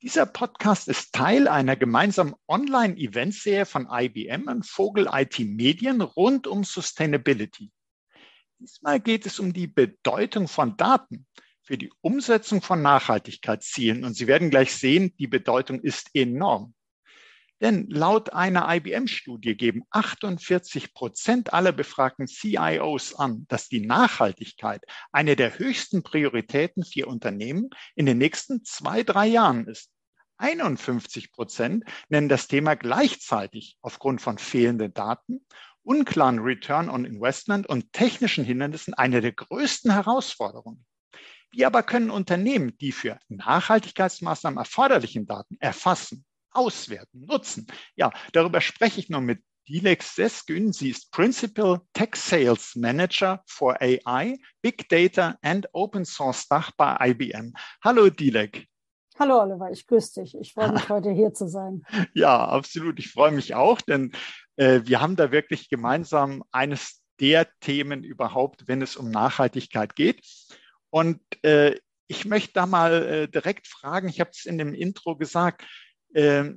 Dieser Podcast ist Teil einer gemeinsamen Online-Eventserie von IBM und Vogel IT Medien rund um Sustainability. Diesmal geht es um die Bedeutung von Daten für die Umsetzung von Nachhaltigkeitszielen. Und Sie werden gleich sehen, die Bedeutung ist enorm. Denn laut einer IBM-Studie geben 48 Prozent aller befragten CIOs an, dass die Nachhaltigkeit eine der höchsten Prioritäten für Unternehmen in den nächsten zwei, drei Jahren ist. 51 Prozent nennen das Thema gleichzeitig aufgrund von fehlenden Daten, unklaren Return on Investment und technischen Hindernissen eine der größten Herausforderungen. Wie aber können Unternehmen die für Nachhaltigkeitsmaßnahmen erforderlichen Daten erfassen, auswerten, nutzen? Ja, darüber spreche ich nun mit Dilek Seskün. Sie ist Principal Tech Sales Manager for AI, Big Data and Open Source Dach bei IBM. Hallo Dilek. Hallo Oliver, ich grüße dich. Ich freue mich, heute hier zu sein. Ja, absolut. Ich freue mich auch, denn äh, wir haben da wirklich gemeinsam eines der Themen überhaupt, wenn es um Nachhaltigkeit geht. Und äh, ich möchte da mal äh, direkt fragen, ich habe es in dem Intro gesagt, äh,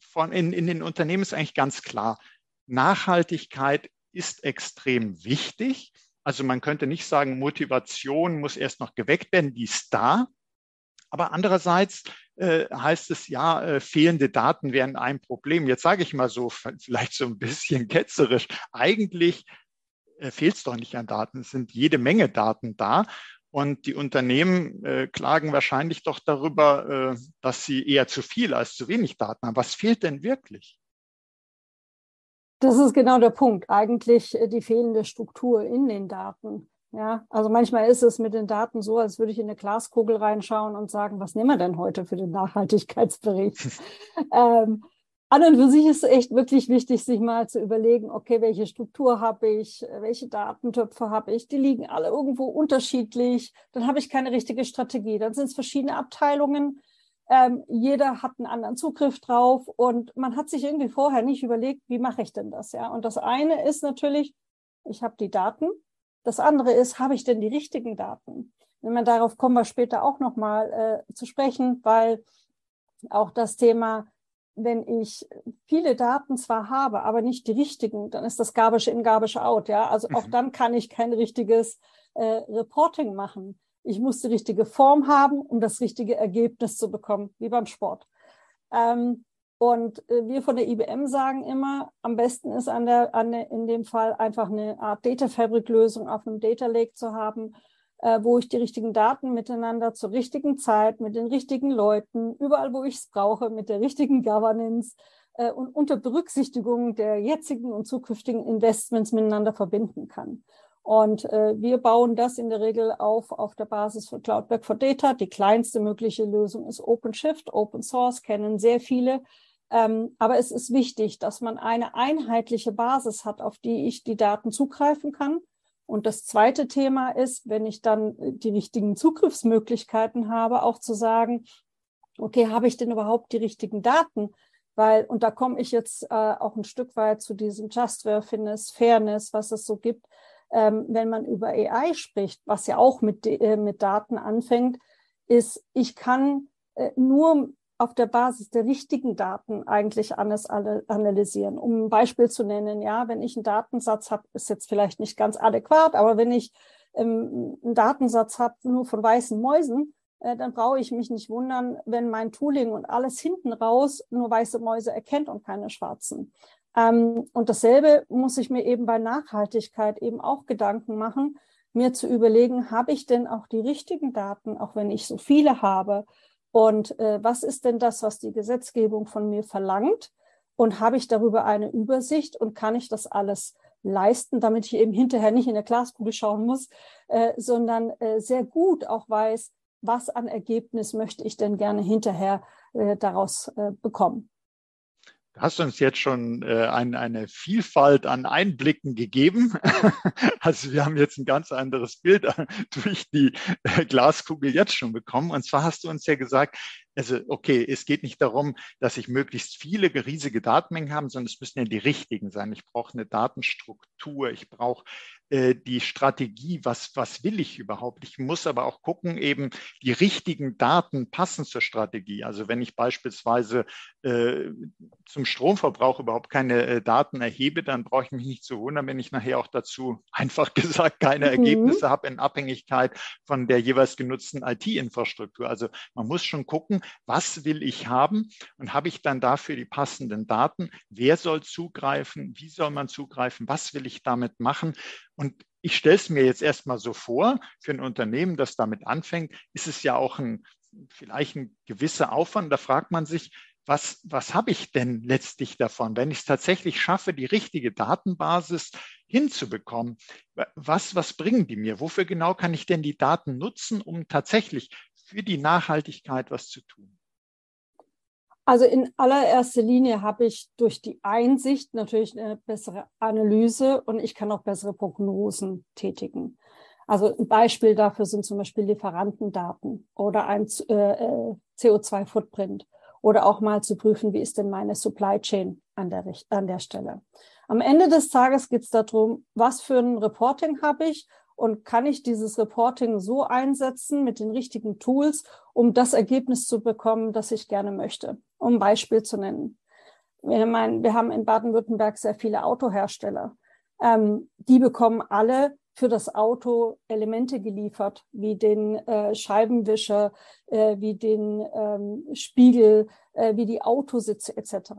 von, in, in den Unternehmen ist eigentlich ganz klar, Nachhaltigkeit ist extrem wichtig. Also man könnte nicht sagen, Motivation muss erst noch geweckt werden, die ist da. Aber andererseits äh, heißt es ja, äh, fehlende Daten wären ein Problem. Jetzt sage ich mal so, vielleicht so ein bisschen ketzerisch. Eigentlich äh, fehlt es doch nicht an Daten. Es sind jede Menge Daten da. Und die Unternehmen äh, klagen wahrscheinlich doch darüber, äh, dass sie eher zu viel als zu wenig Daten haben. Was fehlt denn wirklich? Das ist genau der Punkt. Eigentlich äh, die fehlende Struktur in den Daten. Ja, also manchmal ist es mit den Daten so, als würde ich in eine Glaskugel reinschauen und sagen, was nehmen wir denn heute für den Nachhaltigkeitsbericht? ähm, an und für sich ist es echt wirklich wichtig, sich mal zu überlegen, okay, welche Struktur habe ich, welche Datentöpfe habe ich, die liegen alle irgendwo unterschiedlich, dann habe ich keine richtige Strategie, dann sind es verschiedene Abteilungen, ähm, jeder hat einen anderen Zugriff drauf und man hat sich irgendwie vorher nicht überlegt, wie mache ich denn das, ja? Und das eine ist natürlich, ich habe die Daten, das andere ist, habe ich denn die richtigen Daten? Wenn man darauf kommen wir später auch nochmal äh, zu sprechen, weil auch das Thema, wenn ich viele Daten zwar habe, aber nicht die richtigen, dann ist das Garbage in, Garbage out. Ja, also auch mhm. dann kann ich kein richtiges äh, Reporting machen. Ich muss die richtige Form haben, um das richtige Ergebnis zu bekommen, wie beim Sport. Ähm, und äh, wir von der IBM sagen immer, am besten ist an der, an der, in dem Fall einfach eine Art Data Fabric Lösung auf einem Data Lake zu haben, wo ich die richtigen Daten miteinander zur richtigen Zeit, mit den richtigen Leuten, überall, wo ich es brauche, mit der richtigen Governance äh, und unter Berücksichtigung der jetzigen und zukünftigen Investments miteinander verbinden kann. Und äh, wir bauen das in der Regel auf auf der Basis von Cloud Back for Data. Die kleinste mögliche Lösung ist OpenShift. Open Source kennen sehr viele. Ähm, aber es ist wichtig, dass man eine einheitliche Basis hat, auf die ich die Daten zugreifen kann. Und das zweite Thema ist, wenn ich dann äh, die richtigen Zugriffsmöglichkeiten habe, auch zu sagen, okay, habe ich denn überhaupt die richtigen Daten? Weil, und da komme ich jetzt äh, auch ein Stück weit zu diesem Justworthiness, Fairness, was es so gibt. Ähm, wenn man über AI spricht, was ja auch mit, äh, mit Daten anfängt, ist, ich kann äh, nur auf der Basis der richtigen Daten eigentlich alles analysieren. Um ein Beispiel zu nennen, ja, wenn ich einen Datensatz habe, ist jetzt vielleicht nicht ganz adäquat, aber wenn ich ähm, einen Datensatz habe nur von weißen Mäusen, äh, dann brauche ich mich nicht wundern, wenn mein Tooling und alles hinten raus nur weiße Mäuse erkennt und keine schwarzen. Ähm, und dasselbe muss ich mir eben bei Nachhaltigkeit eben auch Gedanken machen, mir zu überlegen, habe ich denn auch die richtigen Daten, auch wenn ich so viele habe? Und äh, was ist denn das, was die Gesetzgebung von mir verlangt? Und habe ich darüber eine Übersicht und kann ich das alles leisten, damit ich eben hinterher nicht in der Glaskugel schauen muss, äh, sondern äh, sehr gut auch weiß, was an Ergebnis möchte ich denn gerne hinterher äh, daraus äh, bekommen. Du hast uns jetzt schon äh, ein, eine Vielfalt an Einblicken gegeben. also wir haben jetzt ein ganz anderes Bild durch die äh, Glaskugel jetzt schon bekommen. Und zwar hast du uns ja gesagt, also okay, es geht nicht darum, dass ich möglichst viele riesige Datenmengen habe, sondern es müssen ja die richtigen sein. Ich brauche eine Datenstruktur, ich brauche äh, die Strategie, was, was will ich überhaupt? Ich muss aber auch gucken, eben die richtigen Daten passen zur Strategie. Also wenn ich beispielsweise äh, zum Stromverbrauch überhaupt keine äh, Daten erhebe, dann brauche ich mich nicht zu wundern, wenn ich nachher auch dazu einfach gesagt keine mhm. Ergebnisse habe in Abhängigkeit von der jeweils genutzten IT-Infrastruktur. Also man muss schon gucken, was will ich haben und habe ich dann dafür die passenden Daten? Wer soll zugreifen? Wie soll man zugreifen? Was will ich damit machen? Und ich stelle es mir jetzt erstmal so vor, für ein Unternehmen, das damit anfängt, ist es ja auch ein, vielleicht ein gewisser Aufwand. Da fragt man sich, was, was habe ich denn letztlich davon, wenn ich es tatsächlich schaffe, die richtige Datenbasis hinzubekommen? Was, was bringen die mir? Wofür genau kann ich denn die Daten nutzen, um tatsächlich für die Nachhaltigkeit was zu tun? Also in allererster Linie habe ich durch die Einsicht natürlich eine bessere Analyse und ich kann auch bessere Prognosen tätigen. Also ein Beispiel dafür sind zum Beispiel Lieferantendaten oder ein äh, äh CO2-Footprint oder auch mal zu prüfen, wie ist denn meine Supply Chain an der, an der Stelle. Am Ende des Tages geht es darum, was für ein Reporting habe ich und kann ich dieses Reporting so einsetzen mit den richtigen Tools, um das Ergebnis zu bekommen, das ich gerne möchte. Um Beispiel zu nennen. Wir, meinen, wir haben in Baden-Württemberg sehr viele Autohersteller. Ähm, die bekommen alle für das Auto Elemente geliefert, wie den äh, Scheibenwischer, äh, wie den ähm, Spiegel, äh, wie die Autositze etc.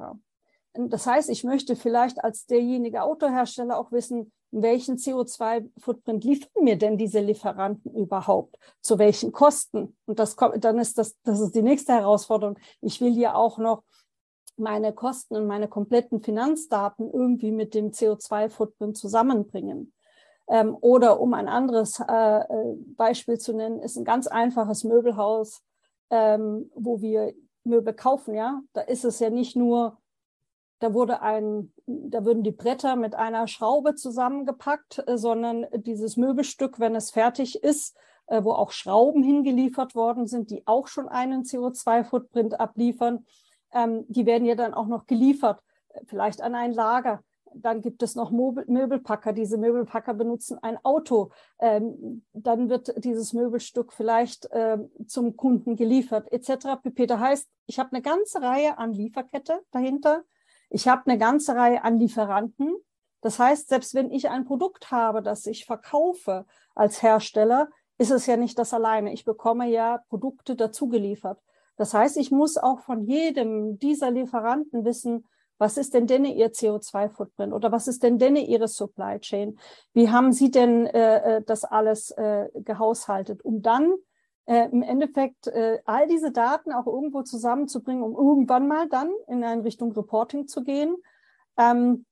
Das heißt, ich möchte vielleicht als derjenige Autohersteller auch wissen, welchen CO2-Footprint liefern mir denn diese Lieferanten überhaupt? Zu welchen Kosten? Und das kommt, dann ist das, das ist die nächste Herausforderung. Ich will ja auch noch meine Kosten und meine kompletten Finanzdaten irgendwie mit dem CO2-Footprint zusammenbringen. Ähm, oder um ein anderes äh, äh, Beispiel zu nennen, ist ein ganz einfaches Möbelhaus, ähm, wo wir Möbel kaufen, ja. Da ist es ja nicht nur da wurde ein, da würden die Bretter mit einer Schraube zusammengepackt, äh, sondern dieses Möbelstück, wenn es fertig ist, äh, wo auch Schrauben hingeliefert worden sind, die auch schon einen CO2-Footprint abliefern, ähm, die werden ja dann auch noch geliefert, äh, vielleicht an ein Lager. Dann gibt es noch Möbelpacker. Diese Möbelpacker benutzen ein Auto. Ähm, dann wird dieses Möbelstück vielleicht ähm, zum Kunden geliefert, etc. Peter heißt, ich habe eine ganze Reihe an Lieferkette dahinter ich habe eine ganze Reihe an Lieferanten. Das heißt, selbst wenn ich ein Produkt habe, das ich verkaufe als Hersteller, ist es ja nicht das alleine. Ich bekomme ja Produkte dazu geliefert. Das heißt, ich muss auch von jedem dieser Lieferanten wissen, was ist denn denn Ihr CO2-Footprint oder was ist denn denn Ihre Supply Chain? Wie haben Sie denn äh, äh das alles äh, gehaushaltet, um dann äh, im Endeffekt äh, all diese Daten auch irgendwo zusammenzubringen, um irgendwann mal dann in eine Richtung Reporting zu gehen. Ähm,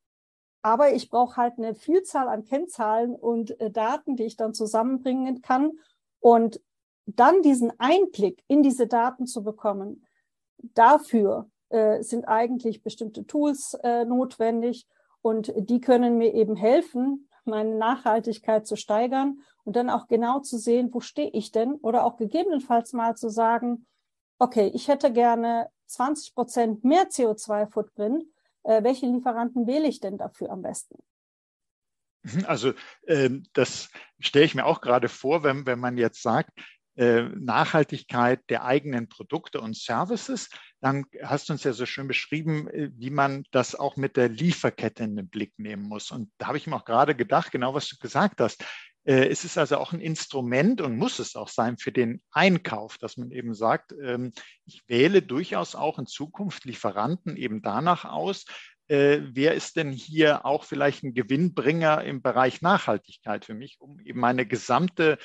aber ich brauche halt eine Vielzahl an Kennzahlen und äh, Daten, die ich dann zusammenbringen kann. Und dann diesen Einblick in diese Daten zu bekommen, dafür äh, sind eigentlich bestimmte Tools äh, notwendig und die können mir eben helfen, meine Nachhaltigkeit zu steigern und dann auch genau zu sehen, wo stehe ich denn oder auch gegebenenfalls mal zu sagen, okay, ich hätte gerne 20 Prozent mehr CO2-Footprint. Äh, welche Lieferanten wähle ich denn dafür am besten? Mhm, also äh, das stelle ich mir auch gerade vor, wenn, wenn man jetzt sagt, Nachhaltigkeit der eigenen Produkte und Services, dann hast du uns ja so schön beschrieben, äh, wie man das auch mit der Lieferkette in den Blick nehmen muss. Und da habe ich mir auch gerade gedacht, genau was du gesagt hast. Äh, es ist also auch ein Instrument und muss es auch sein für den Einkauf, dass man eben sagt, ähm, ich wähle durchaus auch in Zukunft Lieferanten eben danach aus, wer ist denn hier auch vielleicht ein Gewinnbringer im Bereich Nachhaltigkeit für mich, um eben meine gesamte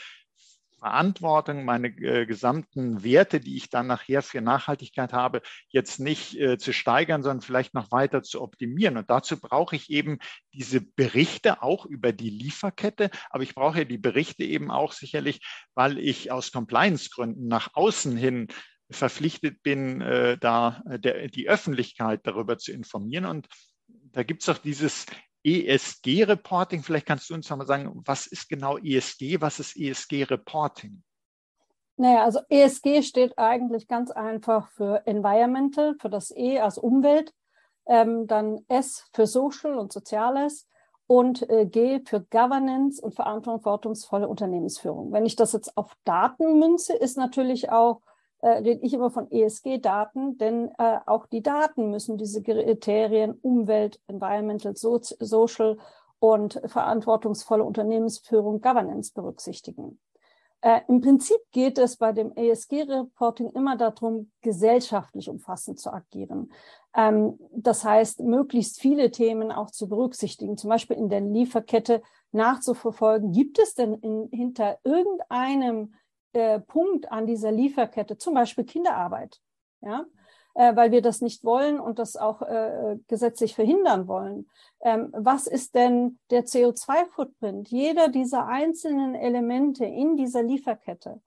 Verantwortung, meine äh, gesamten Werte, die ich dann nachher für Nachhaltigkeit habe, jetzt nicht äh, zu steigern, sondern vielleicht noch weiter zu optimieren. Und dazu brauche ich eben diese Berichte auch über die Lieferkette. Aber ich brauche die Berichte eben auch sicherlich, weil ich aus Compliance-Gründen nach außen hin verpflichtet bin, äh, da der, die Öffentlichkeit darüber zu informieren. Und da gibt es auch dieses ESG-Reporting. Vielleicht kannst du uns nochmal sagen, was ist genau ESG, was ist ESG-Reporting? Naja, also ESG steht eigentlich ganz einfach für Environmental, für das E als Umwelt, ähm, dann S für Social und Soziales und äh, G für Governance und verantwortungsvolle Unternehmensführung. Wenn ich das jetzt auf Daten münze, ist natürlich auch, äh, rede ich immer von ESG-Daten, denn äh, auch die Daten müssen diese Kriterien Umwelt, Environmental, so Social und verantwortungsvolle Unternehmensführung, Governance berücksichtigen. Äh, Im Prinzip geht es bei dem ESG-Reporting immer darum, gesellschaftlich umfassend zu agieren. Ähm, das heißt, möglichst viele Themen auch zu berücksichtigen, zum Beispiel in der Lieferkette nachzuverfolgen. Gibt es denn in, hinter irgendeinem äh, Punkt an dieser Lieferkette, zum Beispiel Kinderarbeit? Ja, äh, weil wir das nicht wollen und das auch äh, gesetzlich verhindern wollen. Ähm, was ist denn der CO2-Footprint jeder dieser einzelnen Elemente in dieser Lieferkette?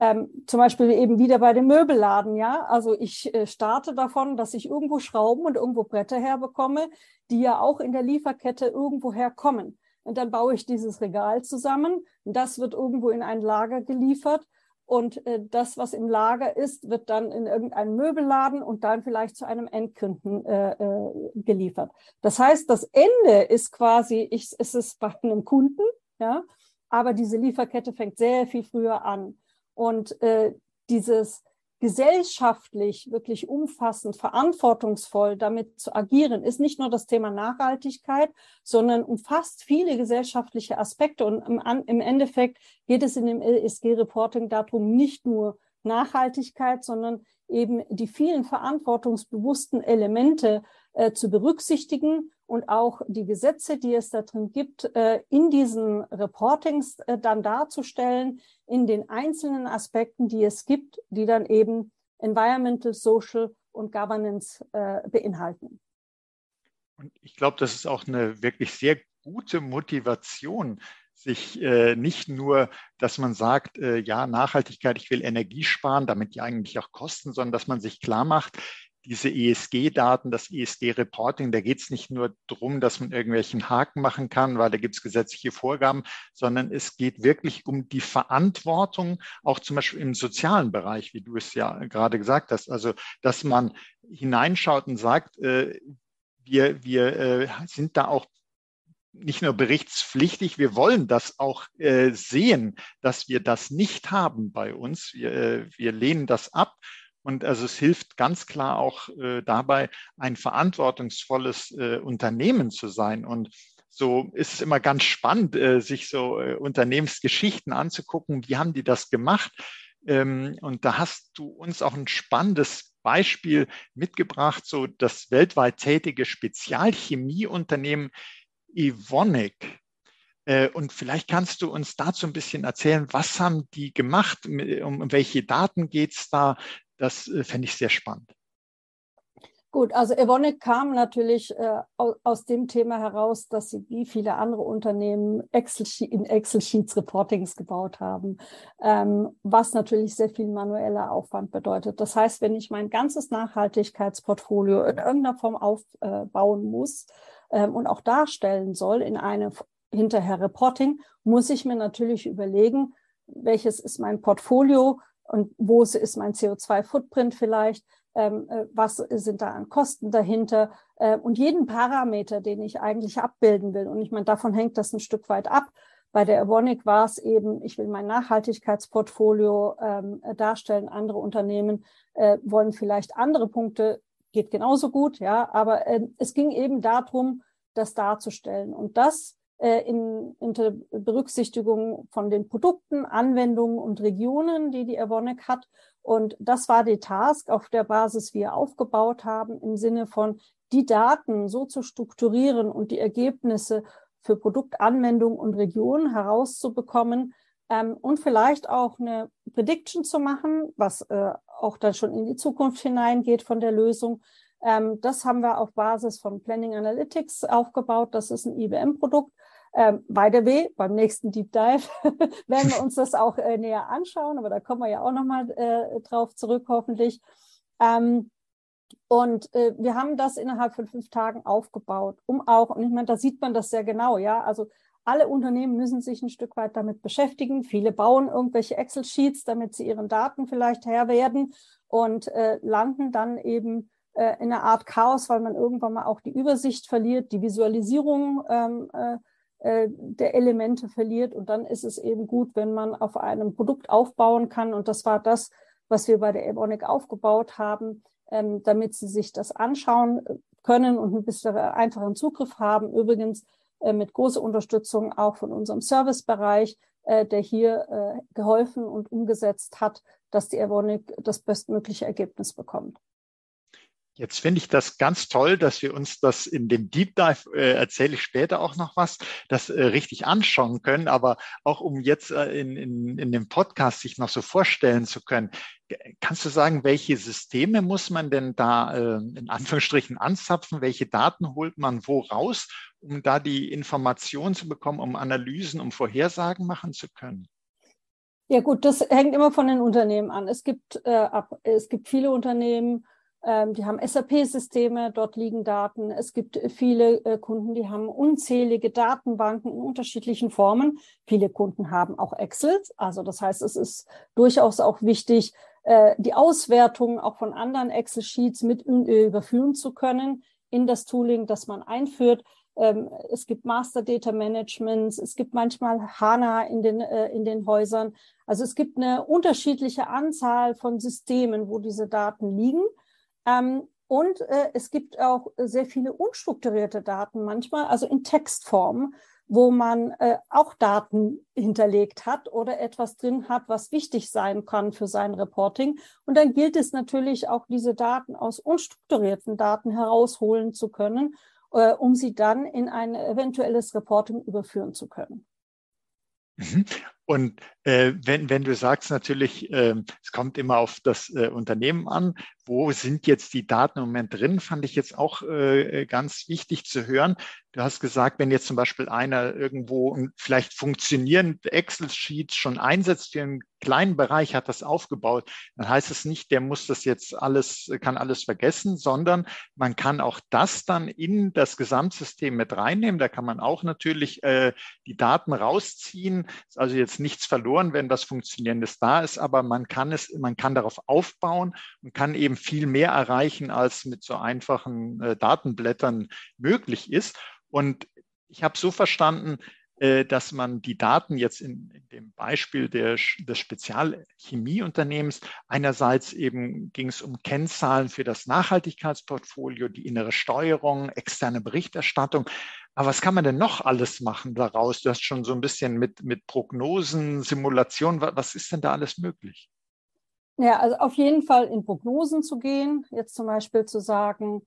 Ähm, zum Beispiel eben wieder bei dem Möbelladen, ja. Also ich äh, starte davon, dass ich irgendwo Schrauben und irgendwo Bretter herbekomme, die ja auch in der Lieferkette irgendwo herkommen. Und dann baue ich dieses Regal zusammen. Das wird irgendwo in ein Lager geliefert. Und äh, das, was im Lager ist, wird dann in irgendeinen Möbelladen und dann vielleicht zu einem Endkunden äh, äh, geliefert. Das heißt, das Ende ist quasi, ich, es ist bei einem Kunden, ja, aber diese Lieferkette fängt sehr viel früher an. Und äh, dieses gesellschaftlich wirklich umfassend, verantwortungsvoll damit zu agieren, ist nicht nur das Thema Nachhaltigkeit, sondern umfasst viele gesellschaftliche Aspekte. Und im, Endeffekt geht es in dem ESG-Reporting darum, nicht nur Nachhaltigkeit, sondern eben die vielen verantwortungsbewussten Elemente äh, zu berücksichtigen und auch die Gesetze, die es da drin gibt, äh, in diesen Reportings äh, dann darzustellen, in den einzelnen Aspekten, die es gibt, die dann eben Environmental, Social und Governance äh, beinhalten. Und ich glaube, das ist auch eine wirklich sehr gute Motivation, sich äh, nicht nur, dass man sagt, äh, ja, Nachhaltigkeit, ich will Energie sparen, damit ja eigentlich auch Kosten, sondern dass man sich klar macht, diese ESG-Daten, das ESG-Reporting, da geht es nicht nur darum, dass man irgendwelchen Haken machen kann, weil da gibt es gesetzliche Vorgaben, sondern es geht wirklich um die Verantwortung, auch zum Beispiel im sozialen Bereich, wie du es ja gerade gesagt hast. Also, dass man hineinschaut und sagt, äh, wir, wir äh, sind da auch nicht nur berichtspflichtig, wir wollen das auch äh, sehen, dass wir das nicht haben bei uns. Wir, äh, wir lehnen das ab und also es hilft ganz klar auch äh, dabei, ein verantwortungsvolles äh, Unternehmen zu sein. Und so ist es immer ganz spannend, äh, sich so äh, Unternehmensgeschichten anzugucken. Wie haben die das gemacht? Ähm, und da hast du uns auch ein spannendes Beispiel mitgebracht, so das weltweit tätige Spezialchemieunternehmen Evonik. Äh, und vielleicht kannst du uns dazu ein bisschen erzählen, was haben die gemacht, um welche Daten geht es da, das äh, fände ich sehr spannend. Gut, also Evonik kam natürlich äh, aus, dem Thema heraus, dass sie wie viele andere Unternehmen Excel in Excel-Sheets Reportings gebaut haben, ähm, was natürlich sehr viel manueller Aufwand bedeutet. Das heißt, wenn ich mein ganzes Nachhaltigkeitsportfolio in irgendeiner Form aufbauen muss ähm, und auch darstellen soll in einem hinterher Reporting, muss ich mir natürlich überlegen, welches ist mein Portfolio, und wo ist mein CO2-Footprint vielleicht, ähm, äh, was sind da an Kosten dahinter äh, und jeden Parameter, den ich eigentlich abbilden will. Und ich meine, davon hängt das ein Stück weit ab. Bei der Avonic war es eben, ich will mein Nachhaltigkeitsportfolio ähm, darstellen. Andere Unternehmen äh, wollen vielleicht andere Punkte, geht genauso gut, ja. Aber äh, es ging eben darum, das darzustellen. Und das in, unter Berücksichtigung von den Produkten, Anwendungen und Regionen, die die Avonic hat. Und das war die Task, auf der Basis wir aufgebaut haben, im Sinne von die Daten so zu strukturieren und die Ergebnisse für Produktanwendung und Regionen herauszubekommen ähm, und vielleicht auch eine Prediction zu machen, was äh, auch dann schon in die Zukunft hineingeht von der Lösung. Ähm, das haben wir auf Basis von Planning Analytics aufgebaut. Das ist ein IBM-Produkt Ähm, by the way, beim nächsten Deep Dive werden wir uns das auch äh, näher anschauen, aber da kommen wir ja auch nochmal äh, drauf zurück, hoffentlich. Ähm, und äh, wir haben das innerhalb von fünf Tagen aufgebaut, um auch, und ich meine, da sieht man das sehr genau, ja, also alle Unternehmen müssen sich ein Stück weit damit beschäftigen. Viele bauen irgendwelche Excel-Sheets, damit sie ihren Daten vielleicht Herr werden und äh, landen dann eben äh, in einer Art Chaos, weil man irgendwann mal auch die Übersicht verliert, die Visualisierung ähm, äh, äh der Elemente verliert. Und dann ist es eben gut, wenn man auf einem Produkt aufbauen kann. Und das war das, was wir bei der Ebonic aufgebaut haben, ähm, damit sie sich das anschauen können und ein bisschen einfachen Zugriff haben. Übrigens äh, mit großer Unterstützung auch von unserem Servicebereich, äh, der hier äh, geholfen und umgesetzt hat, dass die Evonik das bestmögliche Ergebnis bekommt. Jetzt finde ich das ganz toll, dass wir uns das in dem Deep Dive, äh, erzähle ich später auch noch was, das äh, richtig anschauen können. Aber auch um jetzt äh, in, in, in dem Podcast sich noch so vorstellen zu können, kannst du sagen, welche Systeme muss man denn da äh, in Anführungsstrichen anzapfen? Welche Daten holt man wo raus, um da die Informationen zu bekommen, um Analysen, um Vorhersagen machen zu können? Ja gut, das hängt immer von den Unternehmen an. Es gibt, äh, ab, es gibt viele Unternehmen, die haben SAP-Systeme, dort liegen Daten. Es gibt viele äh, Kunden, die haben unzählige Datenbanken in unterschiedlichen Formen. Viele Kunden haben auch Excel. Also das heißt, es ist durchaus auch wichtig, äh, die Auswertung auch von anderen Excel-Sheets mit äh, überführen zu können in das Tooling, das man einführt. Ähm, es gibt Master Data Managements, es gibt manchmal HANA in den, in den Häusern. Also es gibt eine unterschiedliche Anzahl von Systemen, wo diese Daten liegen. Ähm, und äh, es gibt auch sehr viele unstrukturierte Daten manchmal, also in Textform, wo man äh, auch Daten hinterlegt hat oder etwas drin hat, was wichtig sein kann für sein Reporting. Und dann gilt es natürlich auch, diese Daten aus unstrukturierten Daten herausholen zu können, äh, um sie dann in ein eventuelles Reporting überführen zu können. Und äh, wenn, wenn du sagst natürlich, äh, es kommt immer auf das äh, Unternehmen an, wo sind jetzt die Daten im Moment drin, fand ich jetzt auch äh, ganz wichtig zu hören. Du hast gesagt, wenn jetzt zum Beispiel einer irgendwo vielleicht funktionierend Excel-Sheets schon einsetzt für einen kleinen Bereich, hat das aufgebaut, dann heißt es nicht, der muss das jetzt alles, kann alles vergessen, sondern man kann auch das dann in das Gesamtsystem mit reinnehmen. Da kann man auch natürlich äh, die Daten rausziehen. Also jetzt nichts verloren, wenn was Funktionierendes da ist, aber man kann es, man kann darauf aufbauen und kann eben viel mehr erreichen, als mit so einfachen äh, Datenblättern möglich ist. Und ich habe so verstanden, äh, dass man die Daten jetzt in, in dem Beispiel der, des Spezialchemieunternehmens einerseits eben ging es um Kennzahlen für das Nachhaltigkeitsportfolio, die innere Steuerung, externe Berichterstattung. Aber was kann man denn noch alles machen daraus? Du hast schon so ein bisschen mit, mit Prognosen, Simulationen, was ist denn da alles möglich? Ja, also auf jeden Fall in Prognosen zu gehen, jetzt zum Beispiel zu sagen,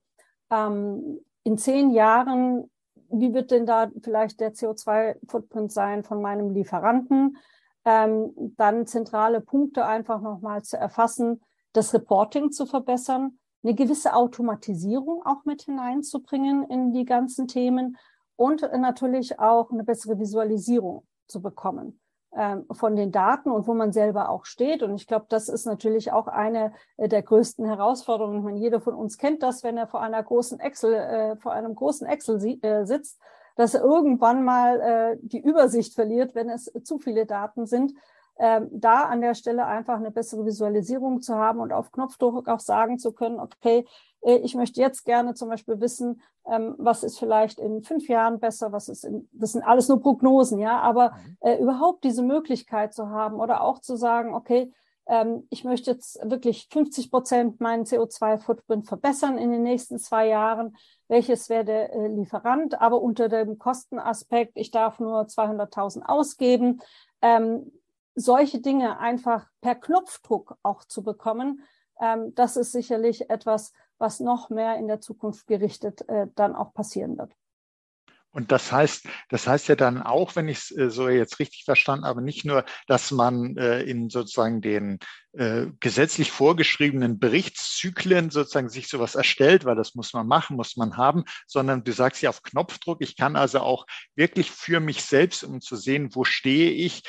ähm, in zehn Jahren wie wird denn da vielleicht der CO2-Footprint sein von meinem Lieferanten? Ähm, dann zentrale Punkte einfach nochmal zu erfassen, das Reporting zu verbessern, eine gewisse Automatisierung auch mit hineinzubringen in die ganzen Themen und natürlich auch eine bessere Visualisierung zu bekommen. Ähm, von den Daten und wo man selber auch steht. Und ich glaube, das ist natürlich auch eine äh, der größten Herausforderungen. Ich meine, jeder von uns kennt das, wenn er vor einer großen Excel, äh, vor einem großen Excel äh, sitzt, dass er irgendwann mal die Übersicht verliert, wenn es zu viele Daten sind. Ähm, da an der Stelle einfach eine bessere Visualisierung zu haben und auf Knopfdruck auch sagen zu können, okay, äh, ich möchte jetzt gerne zum Beispiel wissen, ähm, was ist vielleicht in fünf Jahren besser, was ist in, das sind alles nur Prognosen, ja, aber mhm. äh, überhaupt diese Möglichkeit zu haben oder auch zu sagen, okay, ähm, ich möchte jetzt wirklich 50 Prozent meinen CO2-Footprint verbessern in den nächsten zwei Jahren. Welches wäre der äh, Lieferant? Aber unter dem Kostenaspekt, ich darf nur 200.000 ausgeben. Ähm, solche Dinge einfach per Knopfdruck auch zu bekommen, ähm, das ist sicherlich etwas, was noch mehr in der Zukunft gerichtet äh, dann auch passieren wird. Und das heißt, das heißt ja dann auch, wenn ich es äh, so jetzt richtig verstanden habe, nicht nur, dass man äh, in sozusagen den äh, gesetzlich vorgeschriebenen Berichtszyklen sozusagen sich sowas erstellt, weil das muss man machen, muss man haben, sondern du sagst ja auf Knopfdruck, ich kann also auch wirklich für mich selbst, um zu sehen, wo stehe ich,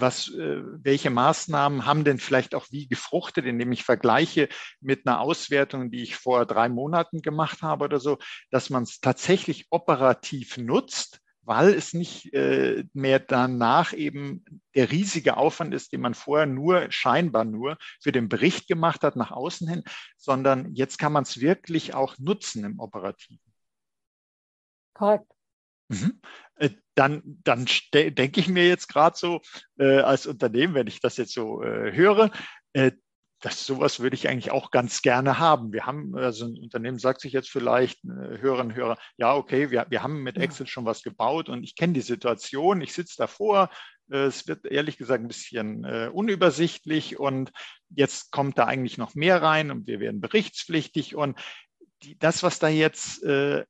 was, äh, welche Maßnahmen haben denn vielleicht auch wie gefruchtet, indem ich vergleiche mit einer Auswertung, die ich vor drei Monaten gemacht habe oder so, dass man es tatsächlich operativ nutzt, weil es nicht äh, mehr danach eben der riesige Aufwand ist, den man vorher nur scheinbar nur für den Bericht gemacht hat nach außen hin, sondern jetzt kann man es wirklich auch nutzen im Operativen. Korrekt. Mhm. Äh, dann, dann denke ich mir jetzt gerade so äh, als Unternehmen, wenn ich das jetzt so äh, höre, äh, das sowas würde ich eigentlich auch ganz gerne haben. Wir haben, also ein Unternehmen sagt sich jetzt vielleicht, äh, Hörerinnen und Hörer, ja, okay, wir, wir haben mit Excel schon was gebaut und ich kenne die Situation, ich sitze davor, äh, es wird ehrlich gesagt ein bisschen äh, unübersichtlich und jetzt kommt da eigentlich noch mehr rein und wir werden berichtspflichtig und die, das, was da jetzt äh,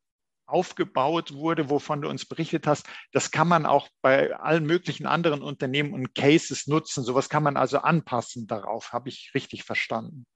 aufgebaut wurde, wovon du uns berichtet hast, das kann man auch bei allen möglichen anderen Unternehmen und Cases nutzen. Sowas kann man also anpassen darauf. Habe ich richtig verstanden?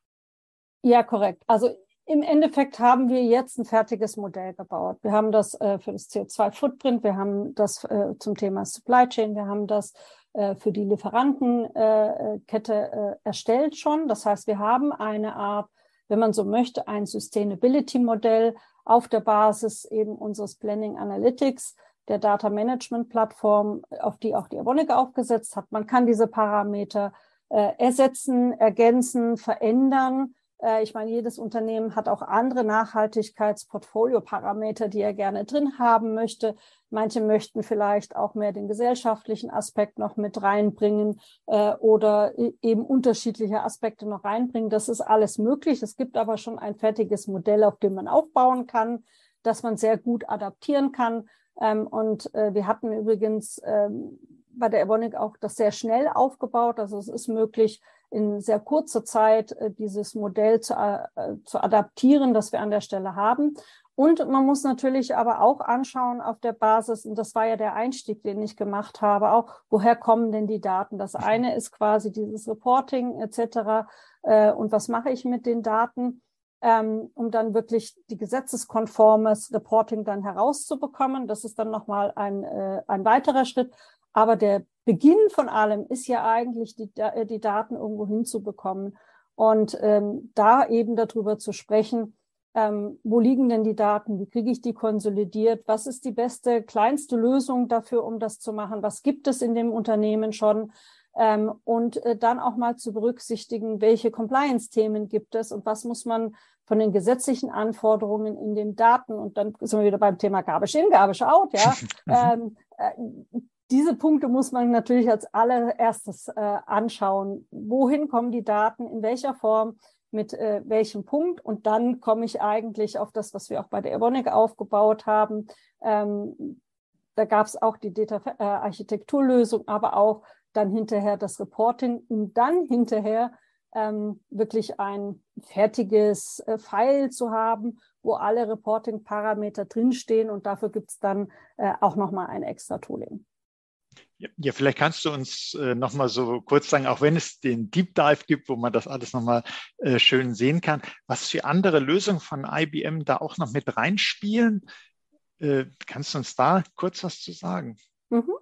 Ja, korrekt. Also im Endeffekt haben wir jetzt ein fertiges Modell gebaut. Wir haben das äh, für das CO2-Footprint, wir haben das äh, zum Thema Supply Chain, wir haben das äh, für die Lieferantenkette äh, erstellt schon. Das heißt, wir haben eine Art, wenn man so möchte, ein Sustainability-Modell, auf der Basis eben unseres Planning Analytics, der Data Management Plattform, auf die auch die Evonik aufgesetzt hat. Man kann diese Parameter äh, ersetzen, ergänzen, verändern ich meine, jedes Unternehmen hat auch andere Nachhaltigkeitsportfolio-Parameter, die er gerne drin haben möchte. Manche möchten vielleicht auch mehr den gesellschaftlichen Aspekt noch mit reinbringen äh, oder eben unterschiedliche Aspekte noch reinbringen. Das ist alles möglich. Es gibt aber schon ein fertiges Modell, auf dem man aufbauen kann, das man sehr gut adaptieren kann. Ähm, und äh, wir hatten übrigens ähm, bei der Evonik auch das sehr schnell aufgebaut. Also es ist möglich, in sehr kurzer Zeit äh, dieses Modell zu, äh, zu adaptieren, das wir an der Stelle haben. Und man muss natürlich aber auch anschauen auf der Basis, und das war ja der Einstieg, den ich gemacht habe, auch woher kommen denn die Daten? Das eine ist quasi dieses Reporting etc. Äh, und was mache ich mit den Daten, ähm, um dann wirklich die gesetzeskonformes Reporting dann herauszubekommen. Das ist dann nochmal ein, äh, ein weiterer Schritt. Aber der Beginn von allem ist ja eigentlich, die, äh, die Daten irgendwo hinzubekommen. Und ähm, da eben darüber zu sprechen, ähm, wo liegen denn die Daten, wie kriege ich die konsolidiert, was ist die beste, kleinste Lösung dafür, um das zu machen, was gibt es in dem Unternehmen schon? Ähm, und äh, dann auch mal zu berücksichtigen, welche Compliance-Themen gibt es und was muss man von den gesetzlichen Anforderungen in den Daten und dann sind wir wieder beim Thema Garbage in, Garbage out, ja, ähm, äh, diese Punkte muss man natürlich als allererstes äh, anschauen. Wohin kommen die Daten, in welcher Form, mit äh, welchem Punkt? Und dann komme ich eigentlich auf das, was wir auch bei der Evonik aufgebaut haben. Ähm, da gab es auch die Data-Architekturlösung, äh, aber auch dann hinterher das Reporting, um dann hinterher ähm, wirklich ein fertiges äh, File zu haben, wo alle Reporting-Parameter drinstehen. Und dafür gibt es dann äh, auch nochmal ein extra Tooling. Ja, vielleicht kannst du uns äh, nochmal so kurz sagen, auch wenn es den Deep Dive gibt, wo man das alles nochmal äh, schön sehen kann, was für andere Lösungen von IBM da auch noch mit reinspielen? Äh, kannst du uns da kurz was zu sagen? Mhm.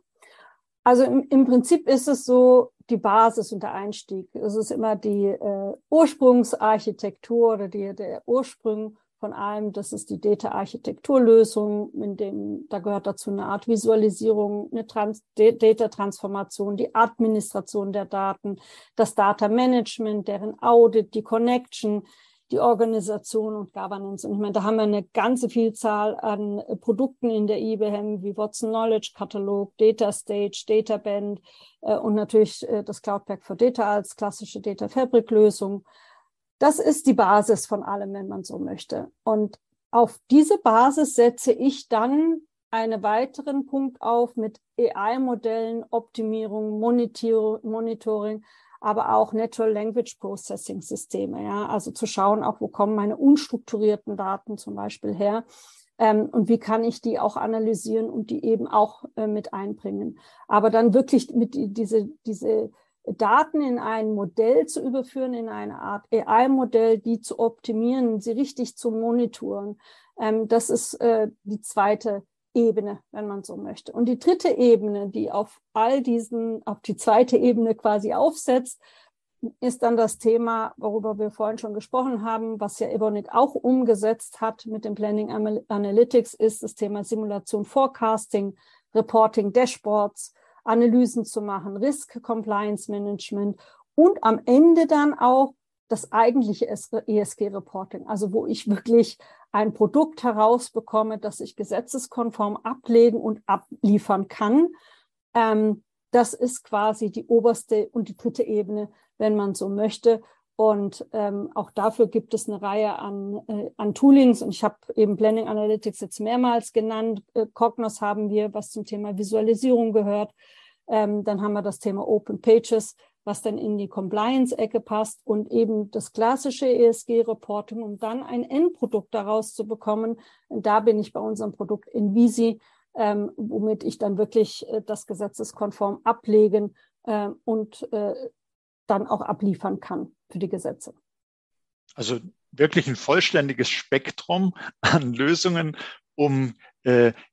Also im, im, Prinzip ist es so die Basis und der Einstieg. Es ist immer die äh, Ursprungsarchitektur oder die, der Ursprung von allem. Das ist die Data-Architekturlösung, in dem, da gehört dazu eine Art Visualisierung, eine Trans Data-Transformation, die Administration der Daten, das Data-Management, deren Audit, die Connection, die Organisation und Governance. Und ich meine, da haben wir eine ganze Vielzahl an Produkten in der IBM wie Watson Knowledge Katalog, Data Stage, Data Band äh, und natürlich äh, das Cloud Pack for Data als klassische Data Fabric Lösung. Das ist die Basis von allem, wenn man so möchte. Und auf diese Basis setze ich dann einen weiteren Punkt auf mit AI-Modellen, Optimierung, Monitor Monitoring, aber auch Natural Language Processing Systeme. Ja, also zu schauen, auch wo kommen meine unstrukturierten Daten zum Beispiel her. Ähm, und wie kann ich die auch analysieren und die eben auch äh, mit einbringen. Aber dann wirklich mit die, diese, diese Daten in ein Modell zu überführen, in eine Art AI-Modell, die zu optimieren, sie richtig zu monitoren. Ähm, das ist äh, die zweite Ebene, wenn man so möchte. Und die dritte Ebene, die auf all diesen, auf die zweite Ebene quasi aufsetzt, ist dann das Thema, worüber wir vorhin schon gesprochen haben, was ja Evonik auch umgesetzt hat mit dem Planning Analytics, ist das Thema Simulation Forecasting, Reporting Dashboards, Analysen zu machen, Risk Compliance Management und am Ende dann auch das eigentliche ESG-Reporting, also wo ich wirklich ein Produkt herausbekomme, das ich gesetzeskonform ablegen und abliefern kann. Ähm, das ist quasi die oberste und die dritte Ebene, wenn man so möchte. Und ähm, auch dafür gibt es eine Reihe an, äh, an Toolings. Und ich habe eben Planning Analytics jetzt mehrmals genannt. Äh, Cognos haben wir, was zum Thema Visualisierung gehört. Ähm, dann haben wir das Thema Open Pages, was dann in die Compliance-Ecke passt und eben das klassische ESG-Reporting, um dann ein Endprodukt daraus zu bekommen. Und da bin ich bei unserem Produkt Invisi, ähm, womit ich dann wirklich äh, das gesetzeskonform ablegen äh, und äh, dann auch abliefern kann für die Gesetze. Also wirklich ein vollständiges Spektrum an Lösungen, um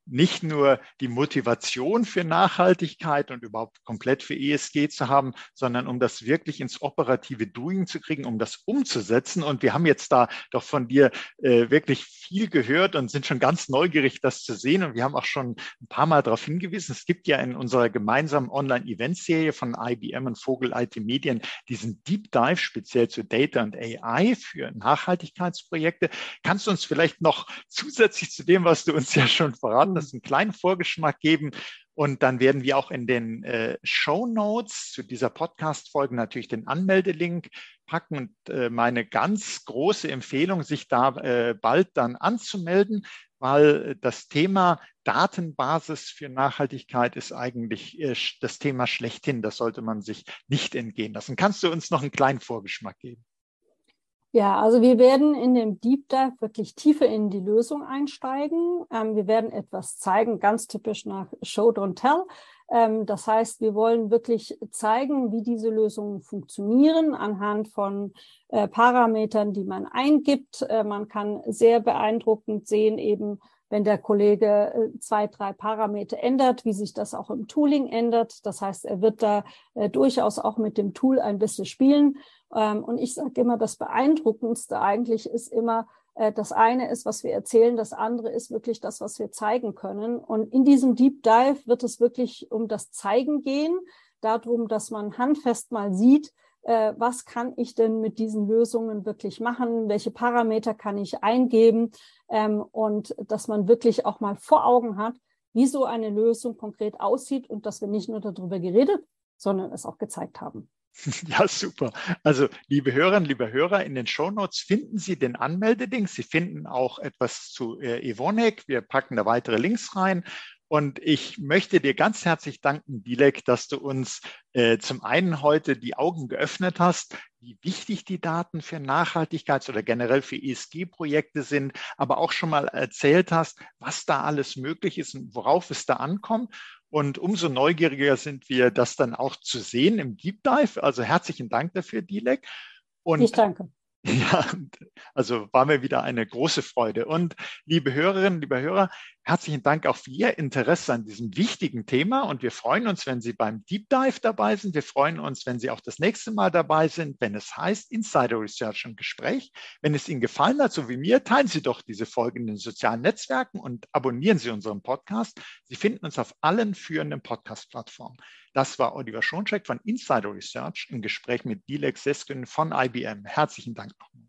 nicht nur die Motivation für Nachhaltigkeit und überhaupt komplett für ESG zu haben, sondern um das wirklich ins operative Doing zu kriegen, um das umzusetzen. Und wir haben jetzt da doch von dir äh, wirklich viel gehört und sind schon ganz neugierig, das zu sehen. Und wir haben auch schon ein paar Mal darauf hingewiesen, es gibt ja in unserer gemeinsamen Online-Event-Serie von IBM und Vogel IT Medien diesen Deep Dive speziell zu Data und AI für Nachhaltigkeitsprojekte. Kannst du uns vielleicht noch zusätzlich zu dem, was du uns ja schon verraten das einen kleinen Vorgeschmack geben. Und dann werden wir auch in den äh, Show Notes zu dieser Podcast-Folge natürlich den Anmeldelink packen und äh, meine ganz große Empfehlung, sich da äh, bald dann anzumelden, weil das Thema Datenbasis für Nachhaltigkeit ist eigentlich äh, das Thema schlechthin. Das sollte man sich nicht entgehen lassen. Kannst du uns noch einen kleinen Vorgeschmack geben? Ja, also wir werden in dem Deep Dive wirklich tiefer in die Lösung einsteigen. Ähm, wir werden etwas zeigen, ganz typisch nach Show Don't Tell. Ähm, das heißt, wir wollen wirklich zeigen, wie diese Lösungen funktionieren anhand von äh, Parametern, die man eingibt. Äh, man kann sehr beeindruckend sehen, eben wenn der Kollege äh, zwei, drei Parameter ändert, wie sich das auch im Tooling ändert. Das heißt, er wird da äh, durchaus auch mit dem Tool ein bisschen spielen. Ähm, und ich sage immer, das Beeindruckendste eigentlich ist immer, äh, das eine ist, was wir erzählen, das andere ist wirklich das, was wir zeigen können. Und in diesem Deep Dive wird es wirklich um das Zeigen gehen, darum, dass man handfest mal sieht, äh, was kann ich denn mit diesen Lösungen wirklich machen, welche Parameter kann ich eingeben ähm, und dass man wirklich auch mal vor Augen hat, wie so eine Lösung konkret aussieht und dass wir nicht nur darüber geredet, sondern es auch gezeigt haben. Ja, super. Also, liebe Hörerinnen, liebe Hörer, in den Shownotes finden Sie den Anmeldeding. Sie finden auch etwas zu äh, Evonik. Wir packen da weitere Links rein. Und ich möchte dir ganz herzlich danken, Dilek, dass du uns äh, zum einen heute die Augen geöffnet hast, wie wichtig die Daten für Nachhaltigkeits- oder generell für ESG-Projekte sind, aber auch schon mal erzählt hast, was da alles möglich ist und worauf es da ankommt. Und umso neugieriger sind wir, das dann auch zu sehen im Deep Dive. Also herzlichen Dank dafür, Dilek. Und ich danke. Ja, also war mir wieder eine große Freude. Und liebe Hörerinnen, liebe Hörer, herzlichen Dank auch für Ihr Interesse an diesem wichtigen Thema. Und wir freuen uns, wenn Sie beim Deep Dive dabei sind. Wir freuen uns, wenn Sie auch das nächste Mal dabei sind, wenn es heißt Insider Research und Gespräch. Wenn es Ihnen gefallen hat, so wie mir, teilen Sie doch diese Folge in den sozialen Netzwerken und abonnieren Sie unseren Podcast. Sie finden uns auf allen führenden Podcast-Plattformen. Das war Oliver Schoncheck von Insider Research im Gespräch mit Dilek Seskin von IBM. Herzlichen Dank nochmal.